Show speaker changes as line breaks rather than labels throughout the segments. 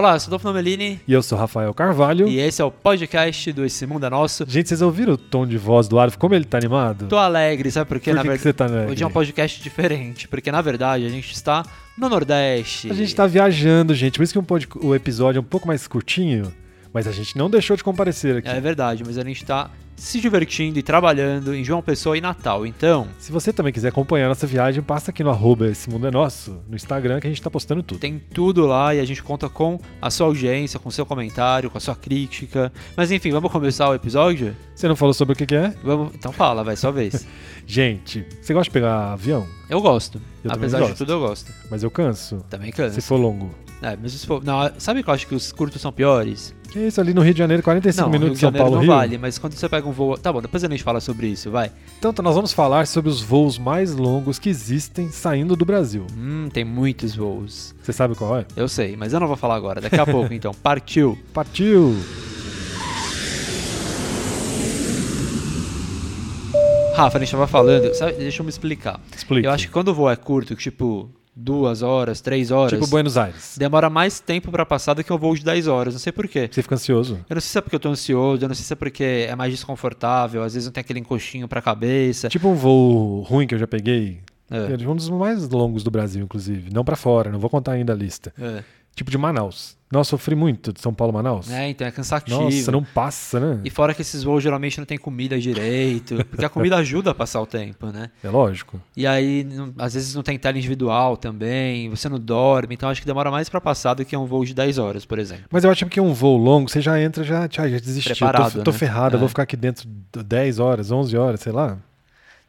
Olá, eu sou Dolfo Nomelini
E eu sou Rafael Carvalho.
e esse é o podcast do Esse Mundo é Nosso.
Gente, vocês ouviram o tom de voz do Arif? Como ele tá animado?
Tô alegre, sabe por na
que, que
verdade,
você tá alegre?
hoje é um podcast diferente, porque na verdade a gente está no Nordeste.
A gente tá viajando, gente. Por isso que um pod- o episódio é um pouco mais curtinho, mas a gente não deixou de comparecer aqui.
É verdade, mas a gente tá se divertindo e trabalhando em João Pessoa e Natal. Então,
Se você também quiser acompanhar nossa viagem, passa aqui no arroba Esse Mundo é Nosso, no Instagram, que a gente tá postando tudo.
tem tudo lá e a gente conta com a sua audiência, com o seu comentário, com a sua crítica. Mas enfim, vamos começar o episódio?
Você não falou sobre o que, que é?
Vamos... Então fala, vai, sua vez.
Gente, você gosta de pegar avião?
Eu gosto.
Eu
Apesar de
gosto.
tudo, eu gosto.
Mas eu canso.
Também cansa.
Se for longo.
É, mas se for... Não, sabe que eu acho que os curtos são piores?
Que isso, ali no Rio de Janeiro, 45
não,
minutos de São Paulo,
não
Rio.
vale, mas quando você pega um voo... Tá bom, depois a gente fala sobre isso, vai.
Então, nós vamos falar sobre os voos mais longos que existem saindo do Brasil.
Hum, tem muitos voos.
Você sabe qual é?
Eu sei, mas eu não vou falar agora. Daqui a pouco, então. Partiu.
Partiu!
Rafa, a gente tava falando... Sabe, deixa eu me explicar.
Explica.
Eu acho que quando o voo é curto, tipo duas horas, três horas...
Tipo Buenos Aires.
Demora mais tempo pra passar do que um voo de 10 horas. Não sei por quê.
Você fica ansioso.
Eu não sei se é porque eu tô ansioso, eu não sei se é porque é mais desconfortável, às vezes não tem aquele encostinho pra cabeça.
Tipo um voo ruim que eu já peguei.
É,
É um dos mais longos do Brasil, inclusive. Não pra fora, não vou contar ainda a lista.
é.
Tipo de Manaus. Nossa, sofri muito de São Paulo Manaus.
É, então é cansativo.
Nossa, não passa, né?
E fora que esses voos geralmente não tem comida direito, porque a comida ajuda a passar o tempo, né?
É lógico.
E aí, não- às vezes não tem tela individual também, você não dorme, então acho que demora mais pra passar do que um voo de 10 horas, por exemplo.
Mas eu acho que um voo longo, você já entra, já, já, já desistiu.
Preparado,
tô, tô
né?
ferrado, eu
É.
vou ficar aqui dentro de 10 horas, 11 horas, sei lá.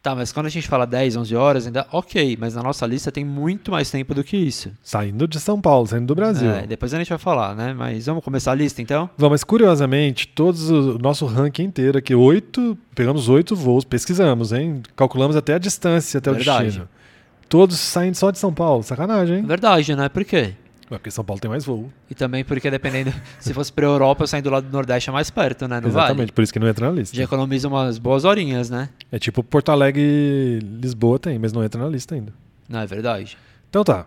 Tá, mas quando a gente fala 10, 11 horas, ainda ok, mas na nossa lista tem muito mais tempo do que isso.
Saindo de São Paulo, saindo do Brasil.
É, depois a gente vai falar, né? Mas vamos começar a lista então?
Vamos, mas curiosamente, todos o nosso ranking inteiro aqui, oito, pegamos oito voos, pesquisamos, hein? Calculamos até a distância até
Verdade.
o destino. Todos saindo só de São Paulo, sacanagem, hein?
Verdade, né? Por quê?
Ué, porque São Paulo tem mais voo.
E também porque dependendo, se fosse pra Europa, saindo lá do Nordeste é mais perto, né? Não
Exatamente,
vale?
por isso que não entra na lista.
Já economiza umas boas horinhas, né?
É tipo Porto Alegre, Lisboa tem, mas não entra na lista ainda.
Não, é verdade.
Então tá.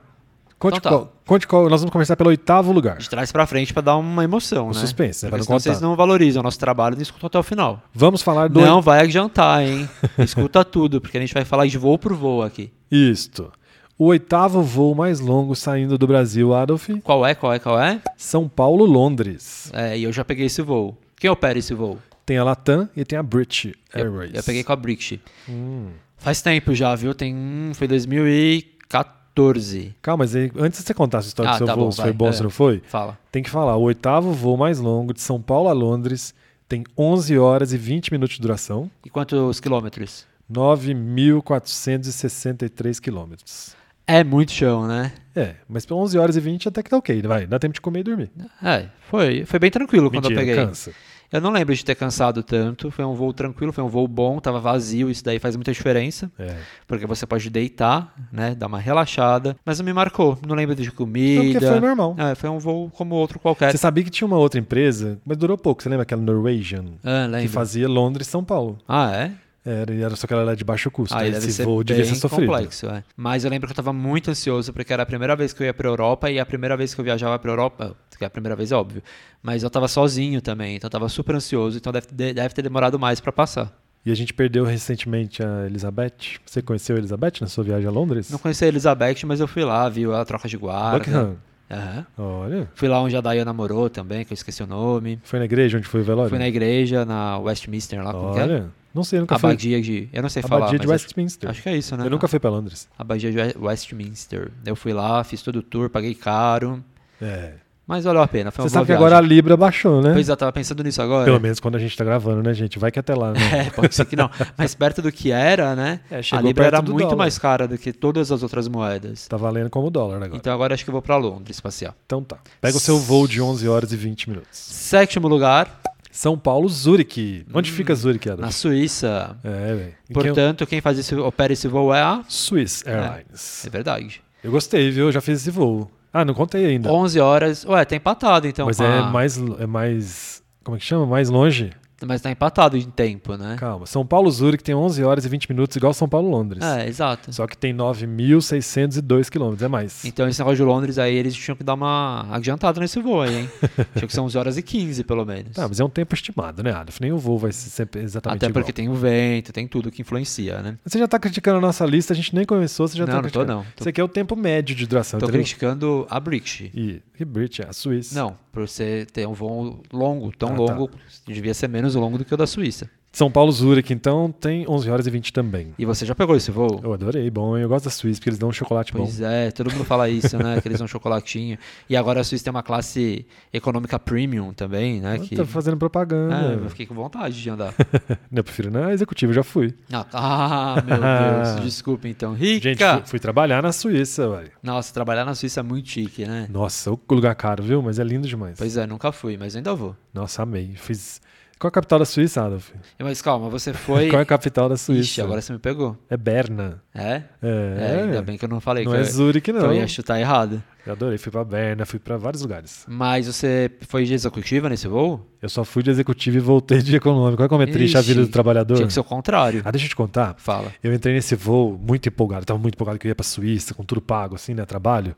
Conte,
Então tá.
Qual, conte qual. Nós vamos começar pelo oitavo lugar.
Gente traz pra frente pra dar uma emoção,
O
né?
suspense, né? Pra não
vocês não valorizam o nosso trabalho e não escutam até o final.
Vamos falar do.
Não vai adiantar, hein? Escuta tudo, porque a gente vai falar de voo por voo aqui.
Isto. O oitavo voo mais longo saindo do Brasil, Adolf.
Qual é, qual é, qual é?
São Paulo, Londres.
É, e eu já peguei esse voo. Quem opera esse voo?
Tem a Latam e tem a British
Eu,
Airways.
eu peguei com a British.
Hum.
Faz tempo já, viu? Tem. hum, Foi 2014.
Calma, mas antes de você contar a sua história
Ah,
do seu
tá
voo,
bom,
se
vai,
foi bom,
é.
se não foi,
Fala.
tem que falar. O oitavo voo mais longo de São Paulo a Londres tem 11 horas e 20 minutos de duração,
E quantos quilômetros?
9.463 quilômetros.
É muito chão, né?
É, mas por 11 horas e 20 até que tá ok, vai. Dá tempo de comer e dormir.
É, foi, foi bem tranquilo quando eu
Mentira,
peguei.
cansa.
Eu não lembro de ter cansado tanto. Foi um voo tranquilo, foi um voo bom, tava vazio, isso daí faz muita diferença.
É.
Porque você pode deitar, né? Dar uma relaxada. Mas não me marcou. Não lembro de
Não,
comida.
porque foi normal.
É, foi um voo como outro qualquer.
Você sabia que tinha uma outra empresa, mas durou pouco. Você lembra aquela Norwegian?
Ah,
Que
lembro.
fazia Londres e São Paulo.
Ah, é?
Era, e era só que ela era de baixo custo.
Aí
Aí
deve
Esse
ser
voo devia
bem
ser sofrido.
complexo, é. Mas eu lembro que eu tava muito ansioso, porque era a primeira vez que eu ia pra Europa e a primeira vez que eu viajava pra Europa, que é a primeira vez, é óbvio, mas eu tava sozinho também, então eu tava super ansioso, então deve, de- deve ter demorado mais pra passar.
E a gente perdeu recentemente a Elizabeth. Você conheceu a Elizabeth na sua viagem a Londres?
Não conheci a Elizabeth, mas eu fui lá, viu a troca de guarda.
Buckingham.
Aham.
Olha.
Fui lá onde a Diana morou também, que eu esqueci o nome.
Foi na igreja onde foi o velório?
Fui na igreja, na Westminster lá, como que é?
Olha. Não sei, nunca fui.
Abadia de... Eu não sei falar,
Abadia de Westminster.
acho, acho que é isso, né?
Eu nunca fui pra Londres.
Abadia de We- Westminster. Eu fui lá, fiz todo o tour, paguei caro,
É.
mas valeu a pena,
Você sabe que agora a
viagem.
Libra baixou, né?
Pois é, eu tava pensando nisso agora.
Pelo menos quando a gente tá gravando, né, gente? Vai que até lá, né?
É, pode ser que não. Mas perto do que era, né?
É,
a Libra era muito
dólar.
mais cara do que todas as outras moedas.
Tá valendo como dólar agora.
Então agora acho que eu vou pra Londres passear.
Então tá. Pega o seu voo de 11 horas e 20 minutos.
Sétimo lugar,
São Paulo, Zurique. Onde fica Zurique, Adam?
na Suíça.
É, velho. Quem-
Portanto, quem faz esse, opera esse voo é a...
Swiss Airlines.
É verdade.
Eu gostei, viu? Eu já fiz esse voo. Ah, não contei ainda.
11 horas. Ué, tá empatado então.
Mas é
a-
mais, é mais. Como é que chama? Mais longe.
Mas tá empatado em tempo, né?
Calma. São Paulo Zurich tem 11 horas e 20 minutos, igual São Paulo Londres.
É, exato.
Só que tem 9.602 quilômetros, é mais.
Então esse negócio de Londres aí, eles tinham que dar uma adiantada nesse voo aí, hein? Tinha que ser 11 horas e 15, pelo menos.
Tá, mas é um tempo estimado, né, Adolf? Nem o voo vai ser sempre exatamente
Até
igual.
porque tem o vento, tem tudo que influencia, né?
Você já tá criticando a nossa lista, a gente nem começou, você já
não,
tá
não
criticando.
não. Tô,
Você quer o tempo médio de duração,
tô criticando a British.
E, e British, a Suíça.
Não, por você ter um voo longo, tão
Ah, tá.
longo, devia ser menos longo do que o da Suíça.
São Paulo Zurich, então, tem 11 horas e 20 também.
E você já pegou esse voo?
Eu adorei, bom. Eu gosto da Suíça, porque eles dão um chocolate
Pois
bom.
é, todo mundo fala isso, né? Que eles dão chocolatinho. E agora a Suíça tem uma classe econômica premium também, né? Que...
Tá fazendo propaganda.
É, eu fiquei com vontade de andar.
Eu prefiro na executiva, eu já fui.
Ah, ah, meu Deus, desculpa então. Rica!
Gente, fui, fui trabalhar na Suíça, velho.
Nossa, trabalhar na Suíça é muito chique, né?
Nossa, o lugar caro, viu? Mas é lindo demais.
Pois é, nunca fui, mas ainda vou.
Nossa, amei. Fiz... Qual é a capital da Suíça, Adolf?
Mas calma, você foi.
Qual é a capital da Suíça?
Ixi, agora você me pegou.
É Berna.
É?
É,
É, ainda bem que eu não falei
não
que,
é
eu,
Zurique,
que
não.
eu ia chutar errado.
Eu adorei. Fui pra Berna, fui pra vários lugares.
Mas você foi de executiva nesse voo?
Eu só fui de executivo e voltei de econômico. Olha como é triste a
Ixi,
vida do trabalhador.
Tinha que ser o contrário.
Ah, deixa eu te contar.
Fala.
Eu entrei nesse voo muito empolgado. Eu tava muito empolgado que eu ia pra Suíça, com tudo pago, assim, né? Trabalho.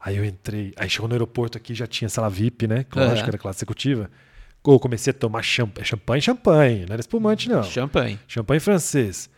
Aí eu entrei. Aí chegou no aeroporto aqui, já tinha sala VIP, né? Lógico,
Aham.
era classe executiva. Eu comecei a tomar champanhe. Champanhe, champanhe. Não era espumante, não.
Champanhe.
Champanhe francês.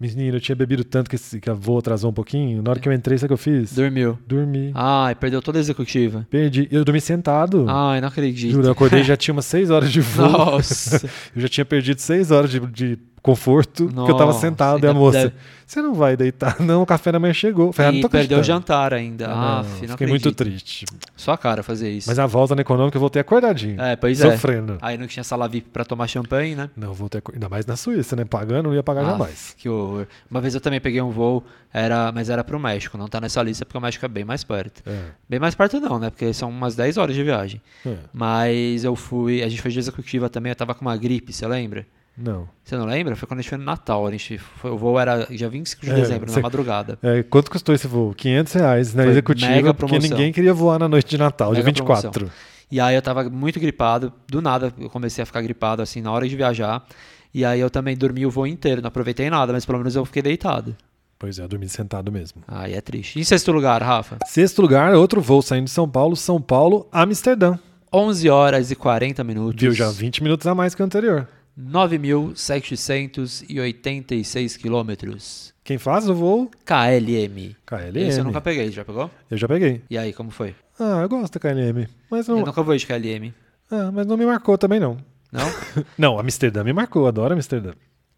Menino, eu tinha bebido tanto que, esse, que a voo atrasou um pouquinho. Na hora que eu entrei, sabe o que eu fiz?
Dormiu.
Dormi.
Ai, perdeu toda a executiva.
Perdi. Eu dormi sentado.
Ai, não acredito.
Juro, eu acordei já tinha umas 6 horas de voo.
Nossa.
Eu já tinha perdido 6 horas de, de conforto, porque eu tava
Nossa,
sentado. E a
ainda
moça,
deve-
você não vai deitar? Não, o café da manhã chegou. Eu Falei, ah, não
e
tô
perdeu o jantar ainda.
Ah,
Ah,
não, fiquei muito triste.
Sua cara fazer isso.
Mas a volta na econômica eu voltei acordadinho.
É, pois é.
sofrendo.
Aí não tinha sala VIP pra tomar champanhe, né?
Não, voltei ainda mais na Suíça, né? Pagando, não ia pagar
Ah,
jamais.
Que horror. Uma vez eu também peguei um voo, era, mas era pro México. Não tá nessa lista porque o México é bem mais perto.
É,
Bem mais perto não, né? Porque são umas 10 horas de viagem.
é.
Mas eu fui, a gente foi de executiva também, eu tava com uma gripe, você lembra?
Não.
Você não lembra? Foi quando a gente foi no Natal. A gente foi, o voo era dia 25 de
É,
dezembro,
você-
na madrugada.
É, quanto custou esse voo? 500 reais na
Foi
executiva, porque
promoção.
ninguém queria voar na noite de Natal, dia
Mega
24.
E aí eu tava muito gripado, do nada eu comecei a ficar gripado assim na hora de viajar. E aí eu também dormi o voo inteiro, não aproveitei nada, mas pelo menos eu fiquei deitado.
Pois é, eu dormi sentado mesmo.
Aí é triste. Em sexto lugar, Rafa,
Sexto lugar, outro voo saindo de São Paulo, São Paulo, Amsterdã.
11 horas e 40 minutos.
Viu já 20 minutos a mais que o anterior.
9.786 quilômetros.
Quem faz o voo?
KLM.
KLM.
Esse eu nunca peguei, já pegou?
Eu já peguei.
E aí, como foi?
Ah, eu gosto da KLM. Mas não,
Eu nunca vou de KLM.
ah, mas não me marcou também, não.
Não?
Não, Amsterdã me marcou, adoro Amsterdã.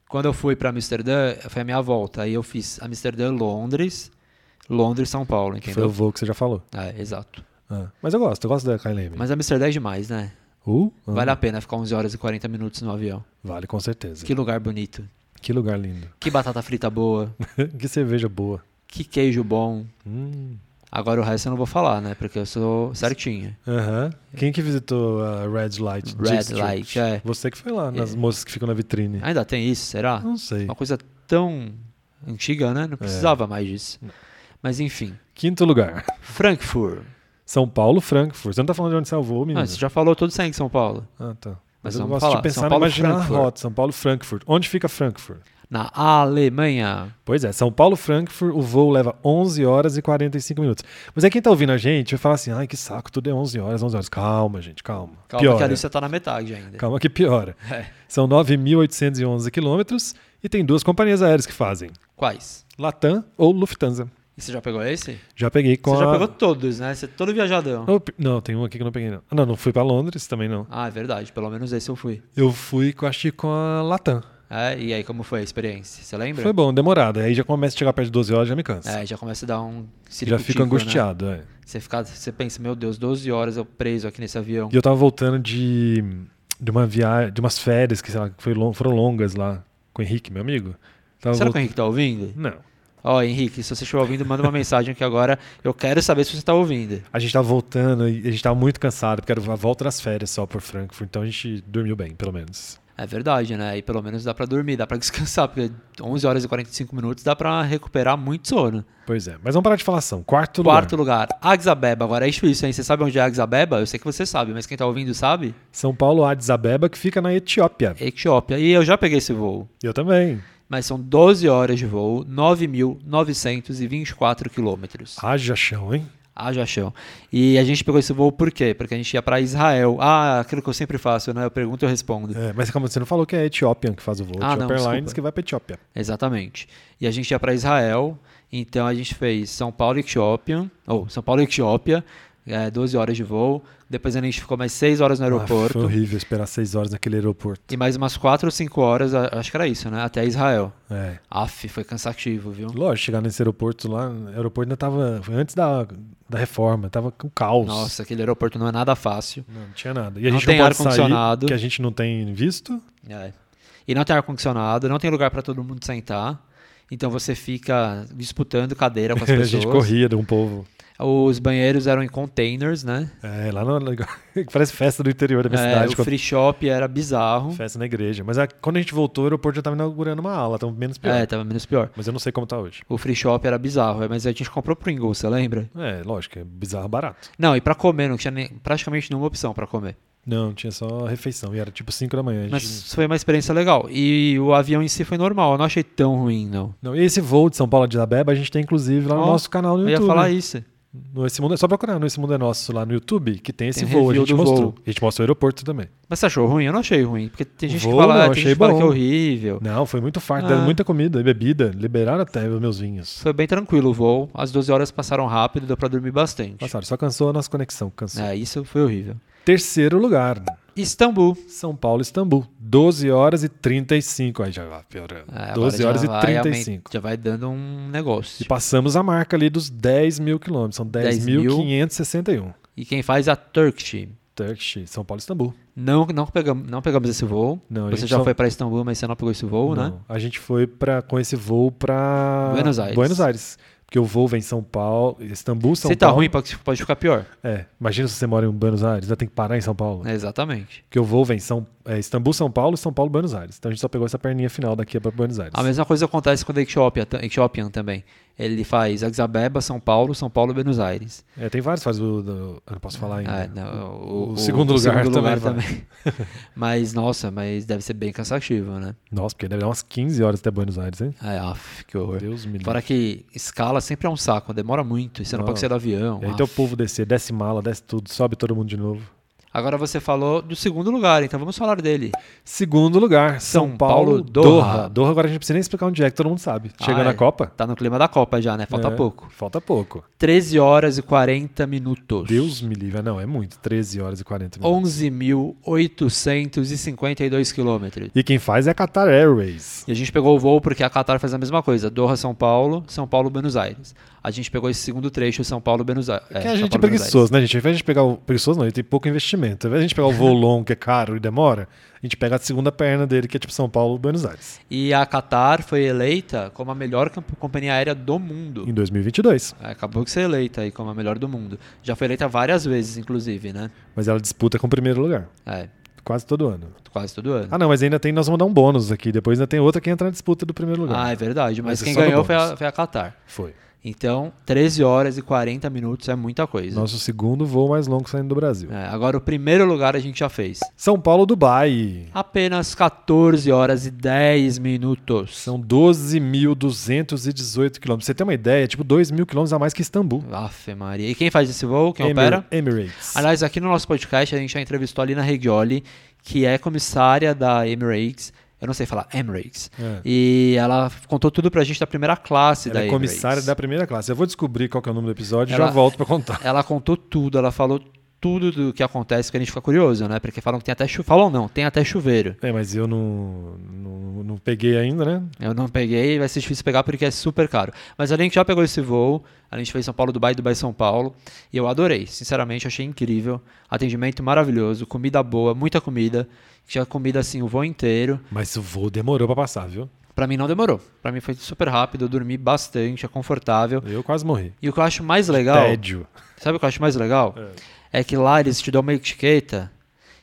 Quando eu fui pra Amsterdã, foi a minha volta. Aí eu fiz Amsterdã, Londres, Londres, São Paulo,
Que foi o
entendeu?
voo que você já falou.
É, exato.
Ah, mas eu gosto, eu gosto da KLM.
Mas Amsterdã é demais, né?
Uh, ah,
Vale a pena ficar 11 horas e 40 minutos no avião.
vale, com certeza.
Que lugar bonito.
Que lugar lindo.
Que batata frita boa.
que cerveja boa.
Que queijo bom.
Hum.
Agora o resto eu não vou falar, né? Porque eu sou certinho.
Aham. Quem que visitou a Red Light
Red
District?
Light, é.
Você que foi lá, nas
É.
moças que ficam na vitrine.
Ainda tem isso, será?
Não sei.
Uma coisa tão antiga, né? Não precisava mais disso. Mas enfim.
Quinto lugar.
Frankfurt.
São Paulo, Frankfurt. Você não tá falando de onde salvou, menino?
Ah, você já falou tudo sem em São Paulo.
Ah, tá. Mas,
Mas
eu gosto
falar.
de pensar
São
na
Paulo,
imaginar a
Frankfurt.
rota. São Paulo, Frankfurt. Onde fica Frankfurt?
Na Alemanha.
Pois é, São Paulo, Frankfurt, o voo leva 11 horas e 45 minutos. Mas aí quem tá ouvindo a gente vai falar assim, ai que saco, tudo é 11 horas, 11 horas. Calma, gente, calma.
Calma que a
piora.
lista tá na metade ainda.
Calma que piora.
É.
São 9.811 quilômetros e tem duas companhias aéreas que fazem.
Quais?
Latam ou Lufthansa.
E você já pegou esse?
Já peguei com
você
a...
já pegou todos, né? Você é todo viajadão.
Não, Não, tem um aqui que eu não peguei não. Ah, Não, não fui pra Londres também não.
Ah, é verdade. Pelo menos esse eu fui.
Eu fui, com- acho que com a Latam.
É, e aí, como foi a experiência? Você lembra?
Foi bom, demorado. Aí já começa a chegar perto de 12 horas, já me cansa.
É, já começa a dar um
já
ciricutico,
fico
né?
angustiado, é.
Você, fica, você pensa, meu Deus, 12 horas eu preso aqui nesse avião.
E eu tava voltando de, de uma viagem, de umas férias que, sei lá, foram longas lá com o Henrique, meu amigo. Tava
Será que o
voltando-
Henrique tá ouvindo?
Não.
Ó, Henrique, se você estiver ouvindo, manda uma mensagem que agora eu quero saber se você tá ouvindo.
A gente tava voltando e a gente tava muito cansado, porque era a volta das férias só por Frankfurt, então a gente dormiu bem, pelo menos.
É verdade, né? E pelo menos dá pra dormir, dá pra descansar, porque 11 horas e 45 minutos dá pra recuperar muito sono.
Pois é. Mas vamos parar de falação. Quarto lugar.
Quarto lugar, Addis Abeba. Agora é difícil, hein? Você sabe onde é Addis Abeba? Eu sei que você sabe, mas quem tá ouvindo sabe?
São Paulo, Addis Abeba, que fica na Etiópia.
Etiópia. E eu já peguei esse voo.
Eu também.
Mas são 12 horas de voo, 9.924 quilômetros.
Haja chão, hein?
Haja chão. E a gente pegou esse voo por quê? Porque a gente ia pra Israel. Ah, aquilo que eu sempre faço, né? Eu pergunto e eu respondo.
É, mas como você não falou que é a Ethiopian que faz o voo.
Ah, não,
Ethiopian Airlines que vai pra Etiópia.
Exatamente. E a gente ia para Israel, então a gente fez São Paulo e Etiópia, ou São Paulo e Etiópia, é, 12 horas de voo. Depois a gente ficou mais 6 horas no
Ah, foi
aeroporto.
horrível esperar seis horas naquele aeroporto.
e mais umas 4 ou 5 horas, a- acho que era isso, né? Até Israel.
É.
Aff, foi cansativo, viu?
Lógico, chegar nesse aeroporto lá, o aeroporto ainda tava. Foi antes da, da reforma, tava com caos.
Nossa, aquele aeroporto não é nada fácil.
Não, não tinha nada. E a
Não
gente
tem
não pode
ar-condicionado.
que a gente não tem visto.
É. E não tem ar-condicionado, não tem lugar para todo mundo sentar. Então você fica disputando cadeira com as
a
pessoas.
gente corria de um povo.
Os banheiros eram em containers, né?
É, lá no. Parece festa do interior da minha
É,
cidade.
o
quando-
free shop era bizarro.
Festa na igreja. Mas a- quando a gente voltou, o aeroporto já tava inaugurando uma aula, tava menos pior.
É, tava menos pior.
Mas eu não sei como tá hoje.
O free shop era bizarro, mas a gente comprou Pringles, você lembra?
É, lógico, é bizarro barato.
Não, e pra comer, não tinha nem- praticamente nenhuma opção pra comer.
Não, tinha só refeição. E era tipo 5 da manhã. a gente-
Mas foi uma experiência legal. E o avião em si foi normal, eu não achei tão ruim, não.
Não, e esse voo de São Paulo de Abeba a gente tem inclusive lá no
Ó,
nosso canal no
Eu
YouTube.
ia falar isso.
No Esse Mundo, é só procurar no Esse Mundo é Nosso lá no YouTube, que tem esse
Tem
voo. A gente mostrou.
voo.
A gente mostrou o aeroporto também.
Mas você achou ruim? Eu não achei ruim. Porque tem gente
voo,
que fala,
não,
tem
achei
gente que fala que é horrível.
Não, foi muito farto,
Ah.
deram muita comida e bebida. Liberaram até os meus vinhos.
Foi bem tranquilo o voo. As 12 horas passaram rápido, deu pra dormir bastante.
Passaram, só cansou a nossa conexão. Cansou.
É, isso foi horrível.
Terceiro lugar,
Istambul.
São Paulo, Istambul. 12 horas e 35. Aí já vai piorando.
É, agora
12
já
horas e
vai
35.
aument- Já vai dando um negócio.
E passamos a marca ali dos 10 mil quilômetros. São 10.561.
E quem faz a Turkish.
Turkish, São Paulo, Istambul.
Não, não, pegamos, não pegamos esse voo.
Não,
você já
só-
foi pra Istambul, mas você não pegou esse voo, né?
Não, A gente foi pra, com esse voo pra
Buenos Aires.
Buenos Aires. Porque o voo vem São Paulo, Istambul, São
Se tá
Paulo.
ruim, pode, pode ficar pior.
É, imagina se você mora em Buenos Aires, ainda tem que parar em São Paulo.
É, exatamente.
Porque o voo vem São, é, Istambul, São Paulo, São Paulo, Buenos Aires. Então a gente só pegou essa perninha final daqui para Buenos Aires.
A mesma coisa acontece com a Etiópia, Ethiopian também. Ele faz Addis Abeba, São Paulo, São Paulo, Buenos Aires.
É, tem vários, faz o. do- eu não posso falar ainda.
Ah, não, o,
O segundo lugar também vai.
também. mas, nossa, mas deve ser bem cansativo, né?
Nossa, porque deve dar umas 15 horas até Buenos Aires, hein?
Ai, af, que horror.
Deus me.
Fora que escala sempre é um saco, demora muito, e você não,
Não.
pode sair do avião.
E aí o
af.
povo descer, desce mala, desce tudo, sobe todo mundo de novo.
Agora você falou do segundo lugar, então vamos falar dele.
Segundo lugar, São,
São
Paulo,
Paulo,
Doha.
Doha.
Doha agora a gente não precisa nem explicar onde é, que todo mundo sabe. Chega
Ah,
na
é.
Copa.
Tá no clima da Copa já, né? Falta
É,
pouco.
Falta pouco.
13 horas e 40 minutos.
Deus me livre. Ah, Não, é muito. 13 horas e 40 minutos.
11.852 quilômetros.
E quem faz é a Qatar Airways.
E a gente pegou o voo porque a Qatar faz a mesma coisa. Doha, São Paulo, São Paulo, Buenos Aires. A gente pegou esse segundo trecho, São Paulo, Buenos Aires.
que a gente é preguiçoso, né, gente? Ao invés de a gente pegar o. Preguiçoso não, ele tem pouco investimento. Ao invés de a gente pegar o voo longo, que é caro e demora, a gente pega a segunda perna dele, que é tipo São Paulo, Buenos Aires.
E a Qatar foi eleita como a melhor companhia aérea do mundo.
Em 2022.
É, Acabou de ser eleita aí como a melhor do mundo. Já foi eleita várias vezes, inclusive, né?
Mas ela disputa com o primeiro lugar.
É,
Quase todo ano.
quase todo ano.
Ah, não, mas ainda tem. Nós vamos dar um bônus aqui. Depois ainda tem outra que entra na disputa do primeiro lugar.
Ah, é verdade. Mas,
Mas é
quem ganhou foi a, foi a Qatar.
Foi.
Então, 13 horas e 40 minutos é muita coisa.
Nosso segundo voo mais longo saindo do Brasil.
É, agora, o primeiro lugar a gente já fez.
São Paulo, Dubai.
Apenas 14 horas e 10 minutos.
São 12.218 quilômetros. Você tem uma ideia? É tipo 2 mil quilômetros a mais que Istambul.
Afe Maria. E quem faz esse voo? Quem
Emir-
opera?
Emirates.
Aliás, aqui no nosso podcast a gente já entrevistou a Lina Regioli, que é comissária da Emirates. Eu não sei falar Emirates.
É.
E ela contou tudo pra gente da primeira classe
Ela
da
é
Emirates.
comissária da primeira classe. Eu vou descobrir qual é o nome do episódio e já volto pra contar.
Ela contou tudo, ela falou tudo do que acontece, que a gente fica curioso, né? Porque falam que tem até chuveiro. Falam não, tem até chuveiro.
É, mas eu não, não, não peguei ainda, né?
Eu não peguei, vai ser difícil pegar porque é super caro. Mas a gente já pegou esse voo, a gente fez São Paulo, Dubai, Dubai, São Paulo, e eu adorei. Sinceramente, achei incrível. Atendimento maravilhoso, comida boa, muita comida. Tinha comida assim o voo inteiro.
Mas o voo demorou pra passar, viu?
Pra mim não demorou. Pra mim foi super rápido, eu dormi bastante, é confortável.
Eu quase morri.
E o que eu acho mais legal,
Tédio.
sabe o que eu acho mais legal? É que lá eles te dão uma etiqueta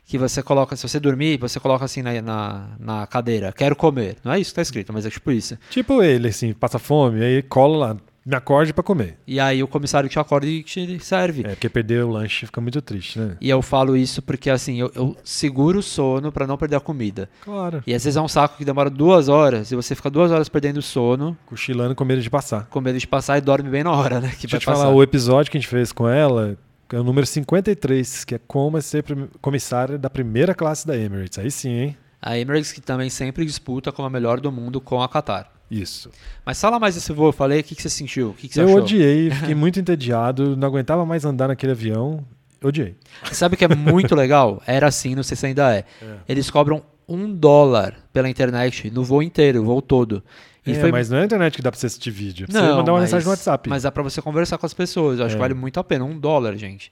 que você coloca, se você dormir, você coloca assim na, na, na cadeira, quero comer. Não é isso que tá escrito, mas é tipo isso.
Tipo ele, assim, passa fome, aí cola lá, me acorde pra comer.
E aí o comissário te acorda e te serve.
É, porque perder o lanche fica muito triste, né?
E eu falo isso porque assim, eu, eu seguro o sono pra não perder a comida.
Claro.
E às vezes é um saco que demora duas horas e você fica duas horas perdendo o sono,
Cochilando com medo de passar.
com medo de passar e dorme bem na hora, né? Que
Deixa eu te falar,
passar.
o episódio que a gente fez com ela é o número 53, que é como é ser comissária da primeira classe da Emirates. Aí sim, hein?
A Emirates que também sempre disputa como a melhor do mundo com a Qatar.
Isso.
Mas fala mais desse voo, eu falei, o que, que você sentiu? O que, que você
eu
achou?
odiei, fiquei muito entediado, não aguentava mais andar naquele avião. Odiei.
Sabe o que é muito legal? Era assim, não sei se ainda é. Eles cobram um dólar pela internet no voo inteiro, o voo todo. E
É,
foi
Mas não é a internet que dá pra você assistir vídeo. É
Não,
mandar uma
mas-
mensagem no WhatsApp.
Mas dá pra você conversar com as pessoas. Eu acho
É.
que vale muito a pena. Um dólar, gente.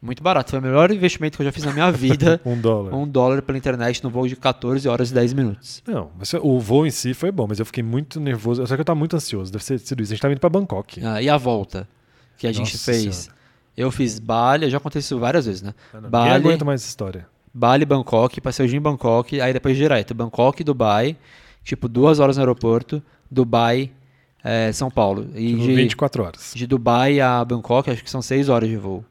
Muito barato. Foi o melhor investimento que eu já fiz na minha vida.
Um dólar.
um dólar pela internet no voo de 14 horas e 10 minutos.
Não, mas o voo em si foi bom, mas eu fiquei muito nervoso. Só que eu tava muito ansioso. Deve ser sido isso. A gente tava indo pra Bangkok.
Ah, e a volta que a gente
Nossa
fez?
Senhora.
Eu fiz Bali, já aconteceu várias vezes, né?
Ah, não. Quem
Bali,
aguenta mais essa história?
Bali, Bangkok, passei o dia em Bangkok, aí depois direto, Bangkok, Dubai, tipo duas horas no aeroporto, Dubai, eh, São Paulo. E
Tipo,
de,
24 horas.
de Dubai a Bangkok, acho que são 6 horas de voo.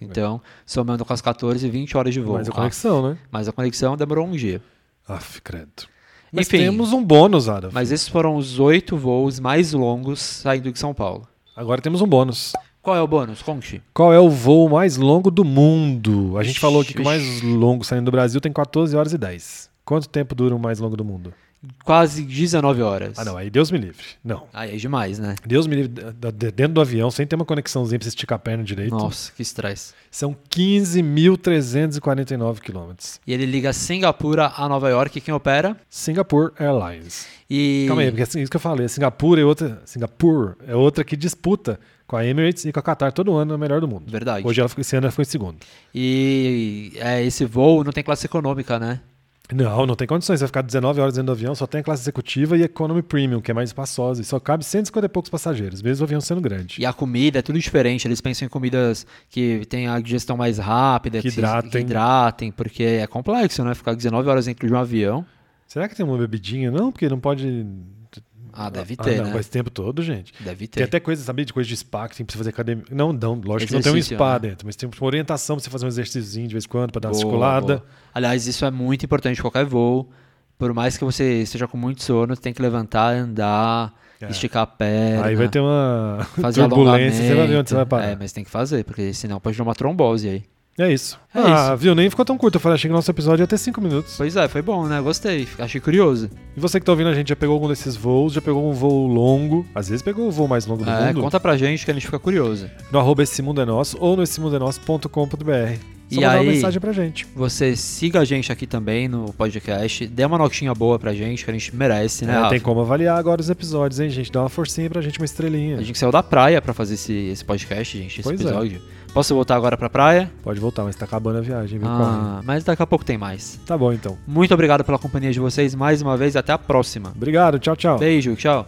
Então, somando com as 14, 20 horas de voo.
Mas a
Ah,
conexão, né?
mas a conexão demorou um dia.
Aff, credo. Mas
Enfim.
temos um bônus, Ada.
Mas esses foram os oito voos mais longos saindo de São Paulo.
Agora temos um bônus.
Qual é o bônus? Conte.
Qual é o voo mais longo do mundo? A gente
Ixi,
falou aqui que o mais longo saindo do Brasil tem 14 horas e 10. Quanto tempo dura o mais longo do mundo?
Quase 19 horas.
Ah, não, aí Deus me livre. Não.
Aí é demais, né?
Deus me livre, dentro do avião, sem ter uma conexãozinha pra você esticar a perna direito.
Nossa, que estresse.
São 15.349 quilômetros.
E ele liga Singapura a Nova York, quem opera?
Singapore Airlines.
E
Calma aí, porque assim, isso que eu falei. Singapura é outra. Singapura é outra que disputa com a Emirates e com a Qatar todo ano a melhor do mundo.
Verdade.
Hoje ela esse ano ela ficou em segundo.
E é, esse voo não tem classe econômica, né?
Não, não tem condições. Você vai ficar 19 horas dentro do avião, só tem a classe executiva e Economy Premium, que é mais espaçosa. E só cabe 150 e poucos passageiros, mesmo o avião sendo grande.
E a comida é tudo diferente. Eles pensam em comidas que tem a digestão mais rápida,
Que
se-
hidratem.
que hidratem, porque é complexo, né? Ficar 19 horas dentro de um avião.
Será que tem uma bebidinha? Não, porque não pode.
Ah, deve
Ah,
ter,
não,
né?
mas o tempo todo, gente.
Deve ter.
Tem até coisa, sabia, de coisa de spa que tem pra você fazer academia. Não, não, lógico que não tem um
Exercício,
spa
né?
dentro, mas tem uma orientação pra você fazer um exercíciozinho de vez em quando, pra dar uma
Boa,
circulada.
boa. Aliás, isso é muito importante em qualquer voo. Por mais que você esteja com muito sono, você tem que levantar, andar,
É.
esticar a perna.
Aí vai ter uma
fazer
turbulência, você vai ver onde você vai parar.
É, mas tem que fazer, porque senão pode dar uma trombose aí.
É isso.
É
ah, viu? Nem ficou tão curto. Eu falei, achei que o nosso episódio ia ter 5 minutos.
Pois é, foi bom, né? Gostei, achei curioso.
E você que tá ouvindo a gente já pegou algum desses voos, já pegou um voo longo, às vezes pegou o voo mais longo do
É,
mundo,
conta pra gente que a gente fica curioso.
no arroba esse mundo é nosso ou no essemundoenosso.com.br. Só
E aí-
uma mensagem pra gente.
Você siga a gente aqui também no podcast, dê uma notinha boa pra gente, que a gente merece, né?
É, tem como avaliar agora os episódios, hein, gente? Dá uma forcinha pra gente, uma estrelinha.
A gente saiu da praia pra fazer esse, esse podcast, gente, esse
Pois é.
Posso voltar agora pra praia?
Pode voltar, mas tá acabando a viagem, viu?
Ah, mas daqui a pouco tem mais.
Tá bom, então.
Muito obrigado pela companhia de vocês mais uma vez. Até a próxima.
Obrigado, tchau, tchau.
Beijo, tchau.